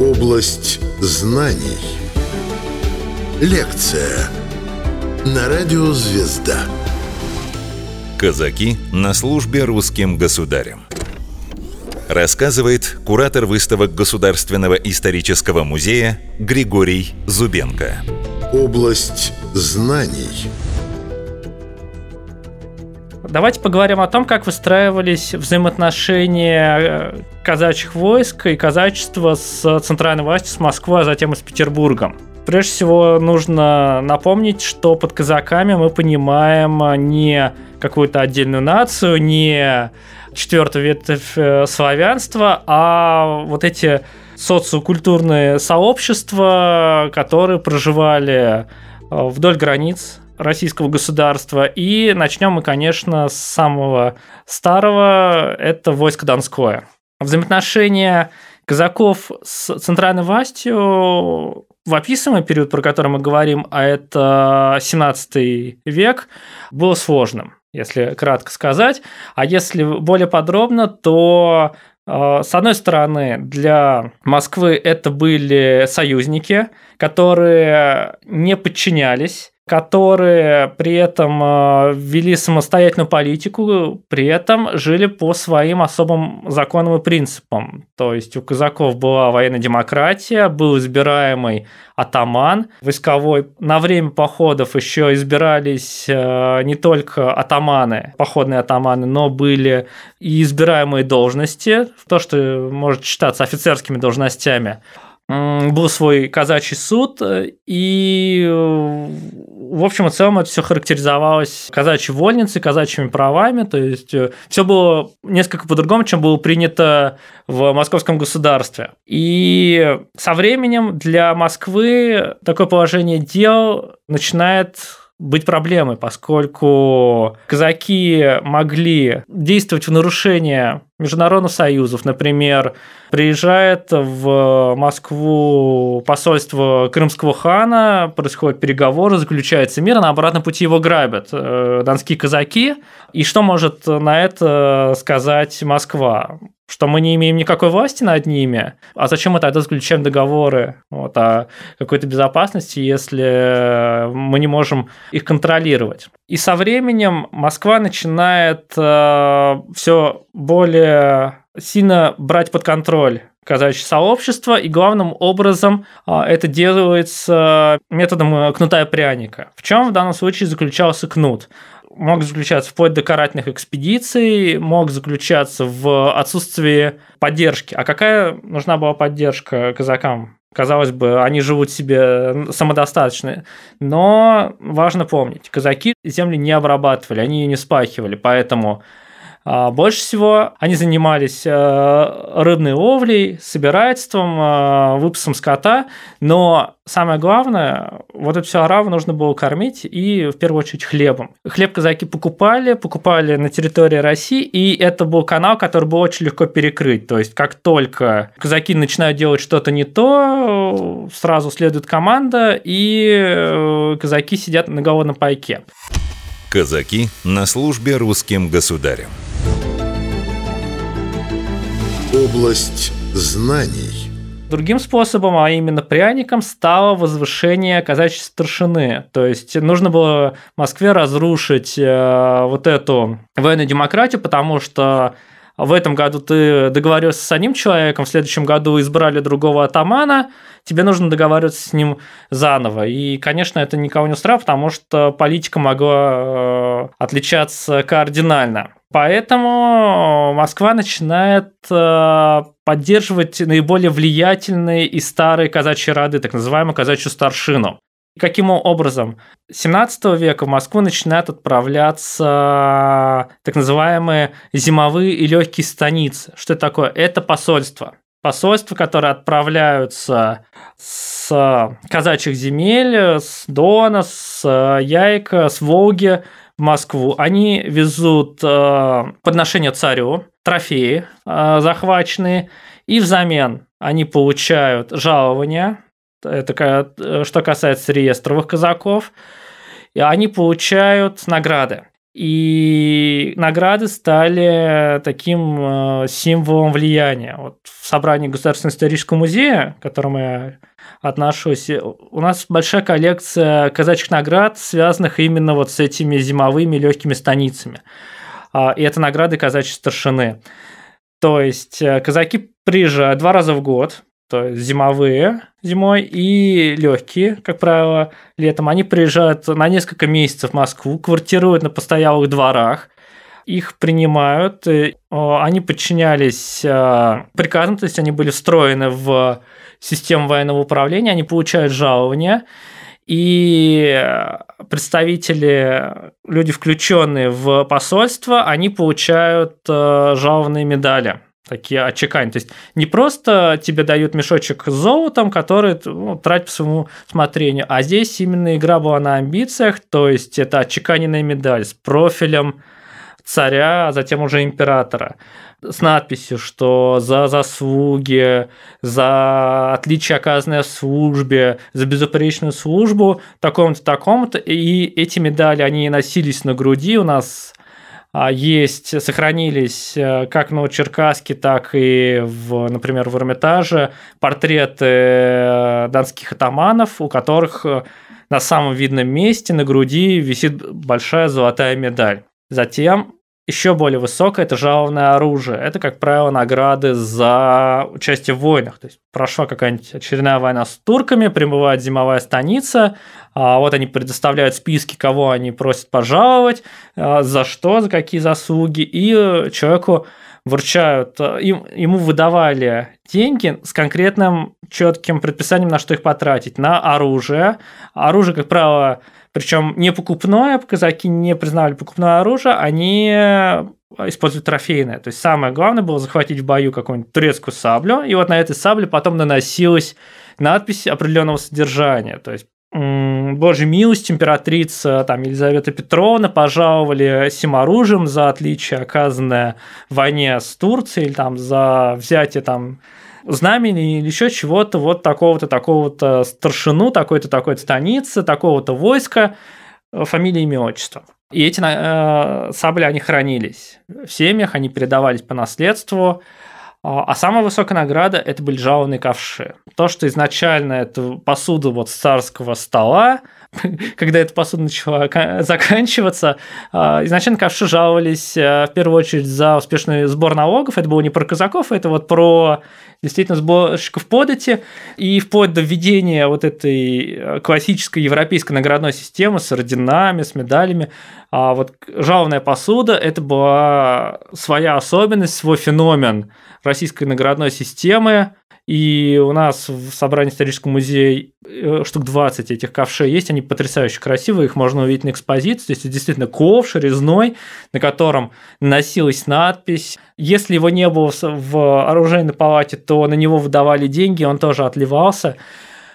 Область знаний. Лекция на радио «Звезда». Казаки на службе русским государям. Рассказывает куратор выставок Государственного исторического музея Григорий Зубенко. Область знаний. Давайте поговорим о том, как выстраивались взаимоотношения э, казачьих войск и казачества с центральной властью, с Москвой, а затем и с Петербургом. Прежде всего, нужно напомнить, что под казаками мы понимаем не какую-то отдельную нацию, не четвертую ветвь э, славянства, а вот эти социокультурные сообщества, которые проживали э, вдоль границ российского государства. И начнем мы, конечно, с самого старого, это войско Донское. Взаимоотношения казаков с центральной властью в описываемый период, про который мы говорим, а это 17 век, было сложным, если кратко сказать. А если более подробно, то э, с одной стороны, для Москвы это были союзники, которые не подчинялись которые при этом э, вели самостоятельную политику, при этом жили по своим особым законам и принципам. То есть у казаков была военная демократия, был избираемый атаман войсковой. На время походов еще избирались э, не только атаманы, походные атаманы, но были и избираемые должности, то, что может считаться офицерскими должностями был свой казачий суд, и в общем и целом это все характеризовалось казачьей вольницей, казачьими правами, то есть э, все было несколько по-другому, чем было принято в московском государстве. И со временем для Москвы такое положение дел начинает быть проблемой, поскольку казаки могли действовать в нарушение международных союзов. Например, приезжает в Москву посольство крымского хана, происходят переговоры, заключается мир, а на обратном пути его грабят э, донские казаки. И что может на это сказать Москва? что мы не имеем никакой власти над ними, а зачем мы тогда заключаем договоры вот, о какой-то безопасности, если мы не можем их контролировать. И со временем Москва начинает э, все более сильно брать под контроль казачье сообщество, и главным образом э, это делается методом кнута и пряника. В чем в данном случае заключался кнут? мог заключаться вплоть до карательных экспедиций, мог заключаться в отсутствии поддержки. А какая нужна была поддержка казакам? Казалось бы, они живут себе самодостаточно. Но важно помнить, казаки земли не обрабатывали, они ее не спахивали, поэтому больше всего они занимались э, рыбной ловлей, собирательством, э, выпасом скота, но самое главное, вот это все ораву нужно было кормить и в первую очередь хлебом. Хлеб казаки покупали, покупали на территории России, и это был канал, который было очень легко перекрыть. То есть как только казаки начинают делать что-то не то, сразу следует команда, и э, казаки сидят на голодном пайке. Казаки на службе русским государям. Область знаний. Другим способом, а именно пряником, стало возвышение казачьей старшины. То есть нужно было Москве разрушить э, вот эту военную демократию, потому что в этом году ты договорился с одним человеком, в следующем году избрали другого атамана, тебе нужно договариваться с ним заново. И, конечно, это никого не устраивает, потому что политика могла э, отличаться кардинально. Поэтому Москва начинает э, поддерживать наиболее влиятельные и старые казачьи роды, так называемую казачью старшину. Каким образом? С 17 века в Москву начинают отправляться так называемые зимовые и легкие станицы. Что это такое? Это посольство. Посольства, которые отправляются с казачьих земель, с Дона, с Яйка, с Волги в Москву. Они везут э, подношения царю, трофеи э, захваченные, и взамен они получают жалования, это э, что касается реестровых казаков, и они получают награды. И награды стали таким э, символом влияния. Вот в собрании Государственного исторического музея, к которому я отношусь, у нас большая коллекция казачьих наград, связанных именно вот с этими зимовыми легкими станицами. А, и это награды казачьей старшины. То есть э, казаки приезжают два раза в год, то есть зимовые зимой и легкие, как правило, летом. Они приезжают на несколько месяцев в Москву, квартируют на постоялых дворах, их принимают, они подчинялись э, приказам, то есть они были встроены в систему военного управления, они получают жалования, и представители, люди, включенные в посольство, они получают э, жалованные медали такие отчекания. То есть не просто тебе дают мешочек с золотом, который ну, тратить по своему смотрению, а здесь именно игра была на амбициях, то есть это отчеканенная медаль с профилем царя, а затем уже императора, с надписью, что за заслуги, за отличие, оказанное в службе, за безупречную службу, такому-то, такому-то, и эти медали, они носились на груди у нас есть, сохранились э, как в Новочеркасске, так и, в, например, в Эрмитаже портреты э, донских атаманов, у которых э, на самом видном месте на груди висит большая золотая медаль. Затем еще более высокое – это жалованное оружие. Это, как правило, награды за участие в войнах. То есть прошла какая-нибудь очередная война с турками, прибывает зимовая станица, а вот они предоставляют списки, кого они просят пожаловать, а, за что, за какие заслуги, и человеку вручают, им, ему выдавали деньги с конкретным четким предписанием, на что их потратить. На оружие. Оружие, как правило, причем не покупное, казаки не признавали покупное оружие, они используют трофейное. То есть самое главное было захватить в бою какую-нибудь турецкую саблю, и вот на этой сабле потом наносилась надпись определенного содержания. То есть Божьей милость, императрица там, Елизавета Петровна пожаловали сим оружием за отличие, оказанное в войне с Турцией, или там, за взятие там, знамени или еще чего-то, вот такого-то, такого-то старшину, такой-то, такой-то станицы, такого-то войска, э, фамилия, имя, отчество. И эти э, сабли, они хранились в семьях, они передавались по наследству. А, а самая высокая награда – это были жалованные ковши. То, что изначально это посуда вот с царского стола, когда эта посуда начала заканчиваться, а, изначально ковши жаловались э, в первую очередь за успешный сбор налогов. Это было не про казаков, это вот про действительно сборщиков подати. И вплоть до введения вот этой э, классической европейской наградной системы с орденами, с медалями, а вот жалованная посуда – это была своя особенность, свой феномен российской наградной системы, и у нас в собрании исторического музея э, штук 20 этих ковшей есть, они потрясающе красивые, их можно увидеть на экспозиции. То есть, это действительно ковш резной, на котором носилась надпись. Если его не было в оружейной палате, то на него выдавали деньги, он тоже отливался.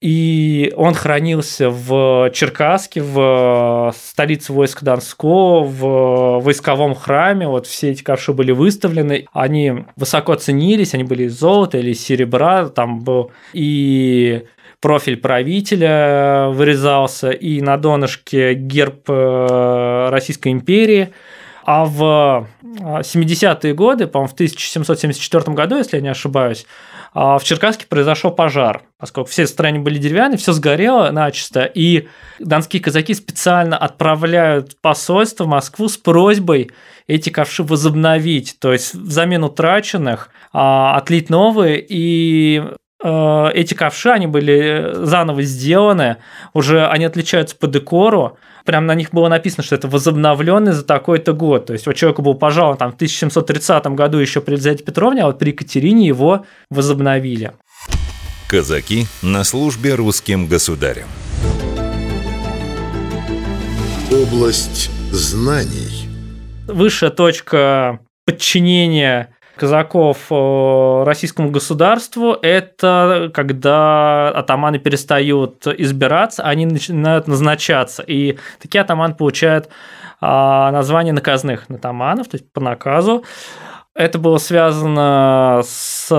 И он хранился в Черкасске, в столице войска Донского, в войсковом храме. Вот все эти ковши были выставлены. Они высоко ценились, они были из золота или серебра. Там был и профиль правителя вырезался, и на донышке герб э, Российской империи. А в 70-е годы, по-моему, в 1774 году, если я не ошибаюсь, а в Черкасске произошел пожар, поскольку все строения были деревянные, все сгорело начисто, и донские казаки специально отправляют посольство в Москву с просьбой эти ковши возобновить, то есть взамен утраченных а, отлить новые, и эти ковши, они были заново сделаны, уже они отличаются по декору, прям на них было написано, что это возобновленный за такой-то год. То есть вот человеку был пожалован там в 1730 году еще при Елизавете Петровне, а вот при Екатерине его возобновили. Казаки на службе русским государям. Область знаний. Высшая точка подчинения казаков э, российскому государству, это когда атаманы перестают избираться, они начинают назначаться. И такие атаманы получают а, название наказных атаманов, то есть по наказу. Это было связано с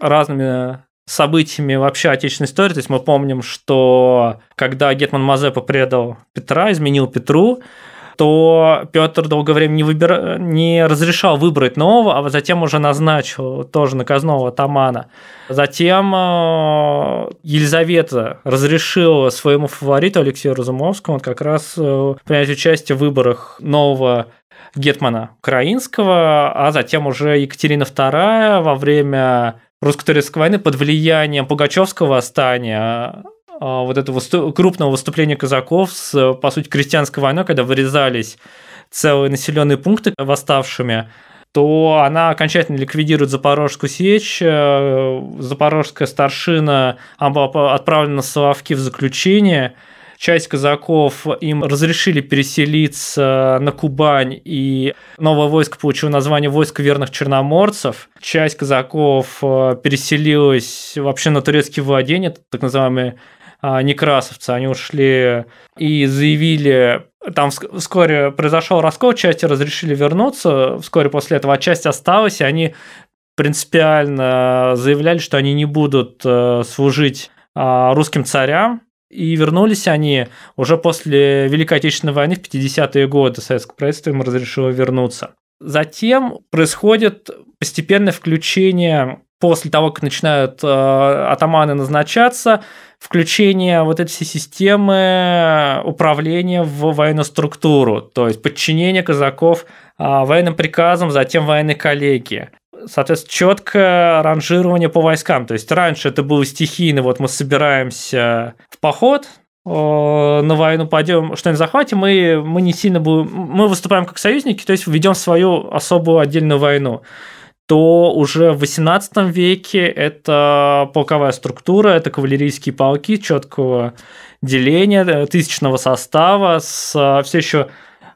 разными событиями вообще отечественной истории. То есть мы помним, что когда Гетман Мазепа предал Петра, изменил Петру, то Петр долгое время не, выбира... не разрешал выбрать нового, а затем уже назначил тоже наказного атамана. Затем э, Елизавета разрешила своему фавориту Алексею Разумовскому как раз э, принять участие в выборах нового гетмана украинского, а затем уже Екатерина II во время русско-турецкой войны под влиянием Пугачевского восстания вот этого крупного выступления казаков с, по сути, крестьянской войной, когда вырезались целые населенные пункты восставшими, то она окончательно ликвидирует Запорожскую сечь. Э, запорожская старшина отправлена на Соловки в заключение. Часть казаков им разрешили переселиться на Кубань, и новое войско получило название «Войско верных черноморцев». Часть казаков э, переселилась вообще на турецкие владения, так называемые а, некрасовцы, они ушли и заявили, там вскоре произошел раскол, части разрешили вернуться, вскоре после этого, часть осталась, и они принципиально заявляли, что они не будут э, служить а, русским царям, и вернулись они уже после Великой Отечественной войны в 50-е годы. Советское правительство им разрешило вернуться. Затем происходит постепенное включение после того, как начинают э, атаманы назначаться, включение вот этой всей системы управления в военную структуру, то есть подчинение казаков э, военным приказам, затем военной коллегии. Соответственно, четкое ранжирование по войскам. То есть раньше это было стихийно, вот мы собираемся в поход, э, на войну пойдем, что-нибудь захватим, мы, мы не сильно будем... Мы выступаем как союзники, то есть ведем свою особую отдельную войну то уже в XVIII веке это полковая структура, это кавалерийские полки четкого деления, э, тысячного состава с э, все еще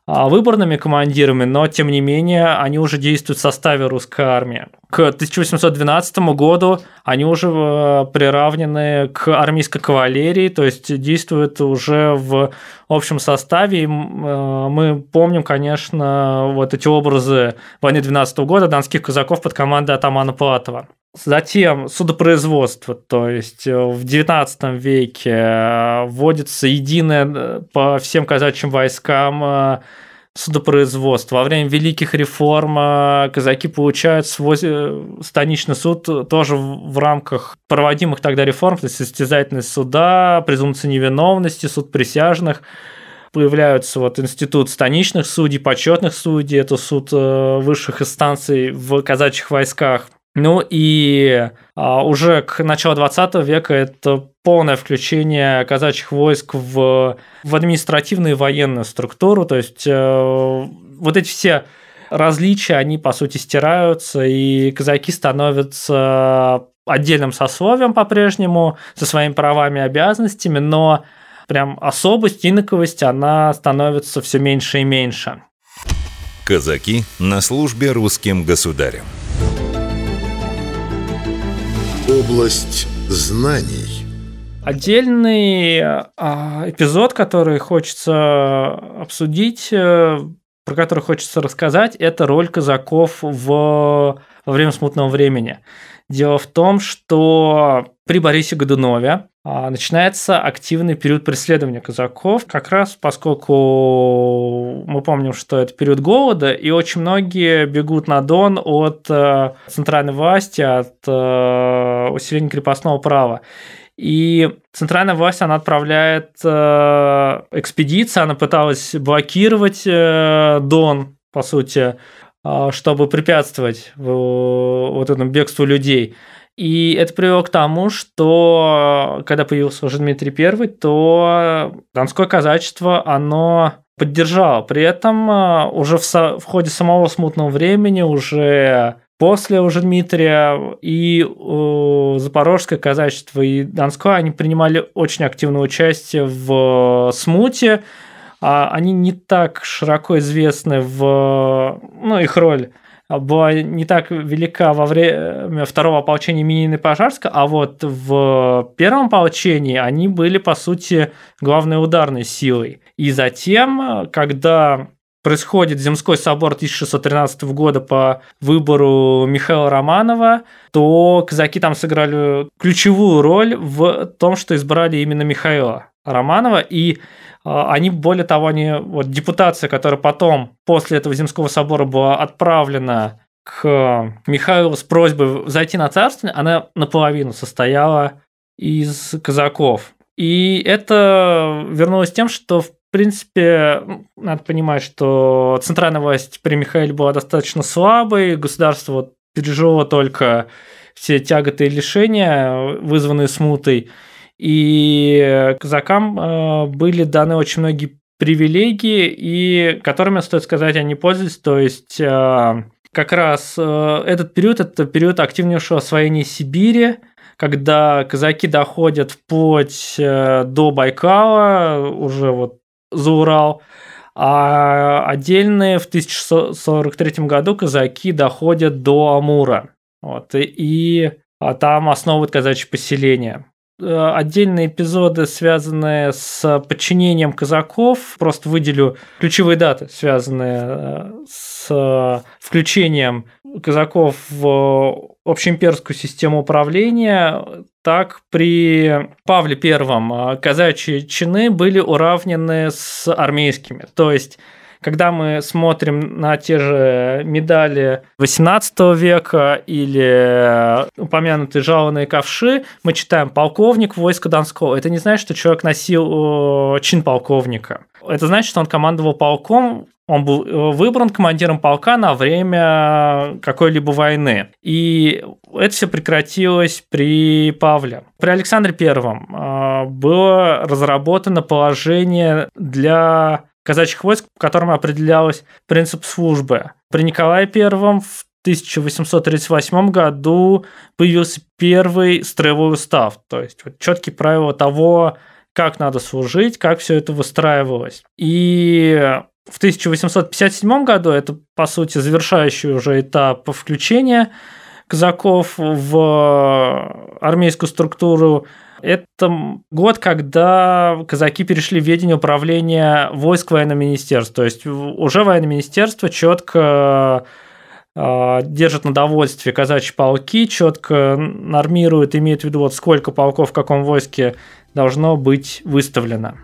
выборными командирами, но тем не менее они уже действуют в составе русской армии. К 1812 году они уже э, приравнены к армейской кавалерии, то есть действуют уже в общем составе. Э, мы помним, конечно, вот эти образы войны 12 года донских казаков под командой атамана Платова. Затем судопроизводство, то есть э, в XIX веке э, вводится единое э, по всем казачьим войскам судопроизводство. Во время великих реформ казаки получают свой станичный суд тоже в рамках проводимых тогда реформ, то есть состязательность суда, презумпция невиновности, суд присяжных. Появляются вот институт станичных судей, почетных судей, это суд высших инстанций в казачьих войсках – ну и а, уже к началу 20 века это полное включение казачьих войск в, в административную и военную структуру, то есть э, вот эти все различия, они по сути стираются, и казаки становятся отдельным сословием по-прежнему, со своими правами и обязанностями, но прям особость, инаковость, она становится все меньше и меньше. Казаки на службе русским государям. Область знаний. Отдельный а, эпизод, который хочется обсудить, э, про который хочется рассказать, это роль казаков в, во время смутного времени. Дело в том, что при Борисе Годунове начинается активный период преследования казаков, как раз поскольку мы помним, что это период голода, и очень многие бегут на Дон от э, центральной власти, от э, усиления крепостного права. И центральная власть, она отправляет э, экспедиции, она пыталась блокировать Дон, по сути, чтобы препятствовать вот этому бегству людей. И это привело к тому, что когда появился уже Дмитрий I, то донское казачество, оно поддержало. При этом а, уже в, со- в ходе самого смутного времени, уже после уже Дмитрия и э, Запорожское казачество и Донское, они принимали очень активное участие в смуте. А они не так широко известны в ну, их роль была не так велика во время второго ополчения и Пожарска, а вот в первом ополчении они были, по сути, главной ударной силой. И затем, когда происходит Земской собор 1613 года по выбору Михаила Романова, то казаки там сыграли ключевую роль в том, что избрали именно Михаила Романова, и а, они, более того, они, вот депутация, которая потом, после этого Земского собора была отправлена к Михаилу с просьбой зайти на царство, она наполовину состояла из казаков. И это вернулось тем, что, в принципе, ну, надо понимать, что центральная власть при Михаиле была достаточно слабой, государство пережило только все тяготы и лишения, вызванные смутой, и казакам э, были даны очень многие привилегии, и которыми, стоит сказать, они пользовались, то есть э, как раз э, этот период – это период активнейшего освоения Сибири, когда казаки доходят вплоть до Байкала, уже вот за Урал, а отдельные в 1643 году казаки доходят до Амура. Вот, и, и а там основывают казачье поселение. Э, отдельные эпизоды, связанные с подчинением казаков. Просто выделю ключевые даты, связанные э, с включением казаков в общеимперскую систему управления. Так, при Павле Первом э, казачьи чины были уравнены с армейскими. То есть когда мы смотрим на те же медали 18 века или упомянутые жалованные ковши, мы читаем «полковник войска Донского». Это не значит, что человек носил чин полковника. Это значит, что он командовал полком, он был э, выбран командиром полка на время какой-либо войны. И это все прекратилось при Павле. При Александре Первом э, было разработано положение для казачьих войск, по которым определялось принцип службы. При Николае Первом в 1838 году появился первый строевой устав, то есть вот четкие правила того, как надо служить, как все это выстраивалось. И в 1857 году, это, по сути, завершающий уже этап включения казаков в армейскую структуру, это год, когда казаки перешли в ведение управления войск военного министерства. То есть уже военное министерство четко а, держит на довольстве казачьи полки, четко нормирует, имеет в виду, вот сколько полков в каком войске должно быть выставлено.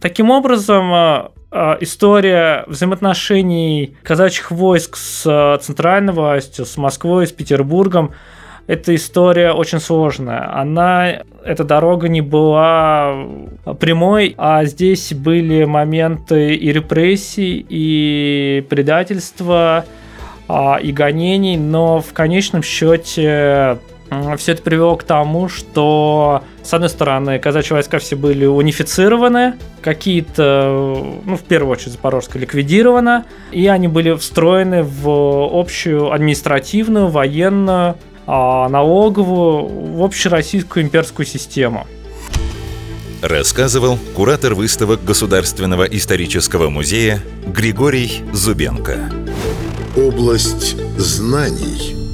Таким образом, а, история взаимоотношений казачьих войск с центральной властью, с Москвой, с Петербургом – эта история очень сложная. Она, эта дорога не была прямой, а здесь были моменты и репрессий, и предательства, а, и гонений, но в конечном счете все это привело к тому, что, с одной стороны, казачьи войска все были унифицированы, какие-то, ну, в первую очередь, Запорожская ликвидирована, и они были встроены в общую административную, военную а, налоговую, в общероссийскую имперскую систему. Рассказывал куратор выставок Государственного исторического музея Григорий Зубенко. Область знаний –